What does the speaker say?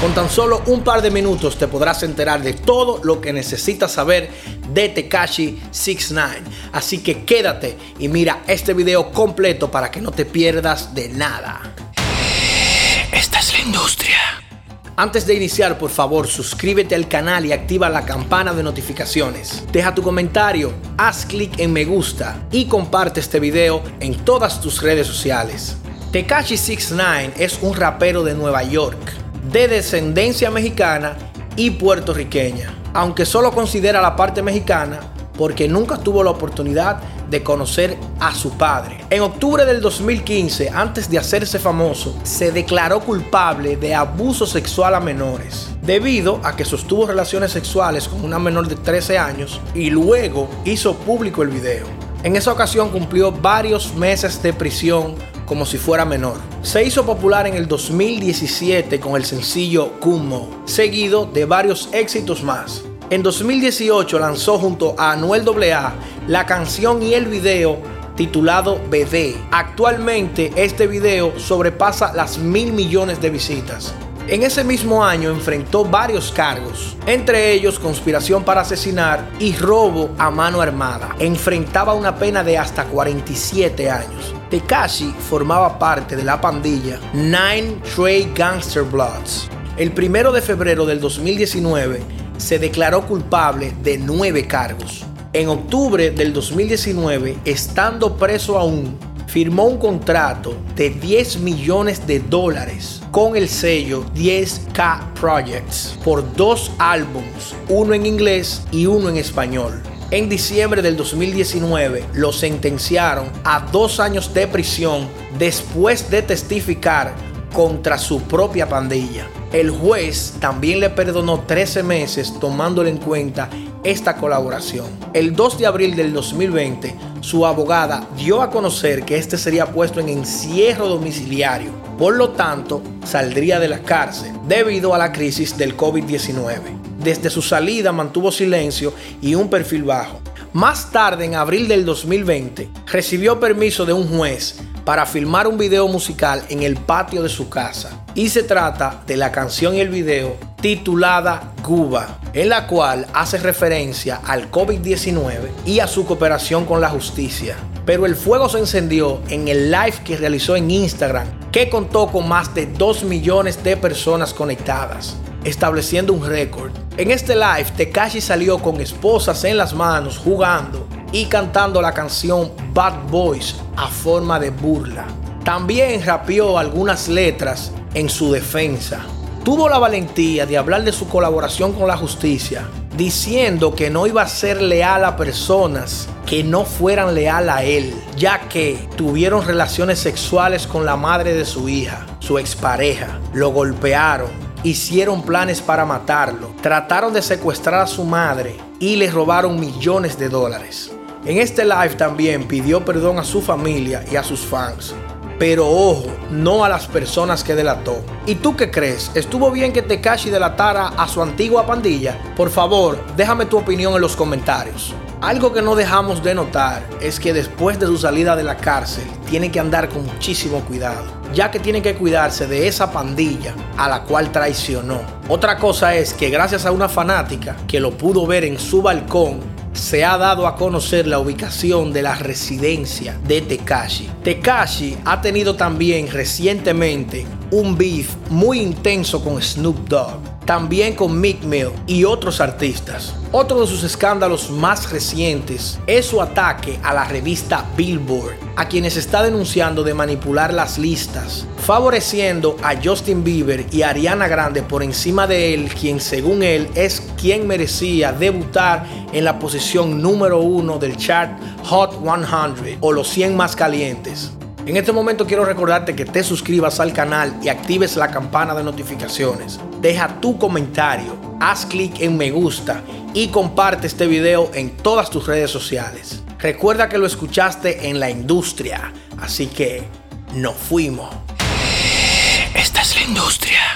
Con tan solo un par de minutos te podrás enterar de todo lo que necesitas saber de Tekashi 69. Así que quédate y mira este video completo para que no te pierdas de nada. Esta es la industria. Antes de iniciar, por favor, suscríbete al canal y activa la campana de notificaciones. Deja tu comentario, haz clic en me gusta y comparte este video en todas tus redes sociales. Tekashi 69 es un rapero de Nueva York de descendencia mexicana y puertorriqueña, aunque solo considera la parte mexicana porque nunca tuvo la oportunidad de conocer a su padre. En octubre del 2015, antes de hacerse famoso, se declaró culpable de abuso sexual a menores, debido a que sostuvo relaciones sexuales con una menor de 13 años y luego hizo público el video. En esa ocasión cumplió varios meses de prisión como si fuera menor. Se hizo popular en el 2017 con el sencillo Kumo, seguido de varios éxitos más. En 2018 lanzó junto a Anuel AA la canción y el video titulado Bebé. Actualmente este video sobrepasa las mil millones de visitas. En ese mismo año enfrentó varios cargos, entre ellos conspiración para asesinar y robo a mano armada. Enfrentaba una pena de hasta 47 años. Tekashi formaba parte de la pandilla Nine Trey Gangster Bloods. El primero de febrero del 2019 se declaró culpable de nueve cargos. En octubre del 2019, estando preso aún, firmó un contrato de 10 millones de dólares con el sello 10K Projects por dos álbums, uno en inglés y uno en español. En diciembre del 2019 lo sentenciaron a dos años de prisión después de testificar contra su propia pandilla. El juez también le perdonó 13 meses tomándole en cuenta esta colaboración. El 2 de abril del 2020, su abogada dio a conocer que este sería puesto en encierro domiciliario. Por lo tanto, saldría de la cárcel debido a la crisis del COVID-19. Desde su salida mantuvo silencio y un perfil bajo. Más tarde, en abril del 2020, recibió permiso de un juez para filmar un video musical en el patio de su casa. Y se trata de la canción y el video titulada Cuba, en la cual hace referencia al COVID-19 y a su cooperación con la justicia. Pero el fuego se encendió en el live que realizó en Instagram, que contó con más de 2 millones de personas conectadas estableciendo un récord. En este live, Tekashi salió con esposas en las manos jugando y cantando la canción Bad Boys a forma de burla. También rapió algunas letras en su defensa. Tuvo la valentía de hablar de su colaboración con la justicia, diciendo que no iba a ser leal a personas que no fueran leal a él, ya que tuvieron relaciones sexuales con la madre de su hija, su expareja, lo golpearon, hicieron planes para matarlo, trataron de secuestrar a su madre y le robaron millones de dólares. En este live también pidió perdón a su familia y a sus fans. Pero ojo, no a las personas que delató. ¿Y tú qué crees? ¿Estuvo bien que Tekashi delatara a su antigua pandilla? Por favor, déjame tu opinión en los comentarios. Algo que no dejamos de notar es que después de su salida de la cárcel tiene que andar con muchísimo cuidado, ya que tiene que cuidarse de esa pandilla a la cual traicionó. Otra cosa es que gracias a una fanática que lo pudo ver en su balcón, se ha dado a conocer la ubicación de la residencia de Tekashi. Tekashi ha tenido también recientemente un beef muy intenso con Snoop Dogg también con Mick Mill y otros artistas. Otro de sus escándalos más recientes es su ataque a la revista Billboard, a quienes está denunciando de manipular las listas, favoreciendo a Justin Bieber y Ariana Grande por encima de él, quien según él es quien merecía debutar en la posición número uno del chart Hot 100 o los 100 más calientes. En este momento quiero recordarte que te suscribas al canal y actives la campana de notificaciones. Deja tu comentario, haz clic en me gusta y comparte este video en todas tus redes sociales. Recuerda que lo escuchaste en la industria, así que nos fuimos. Esta es la industria.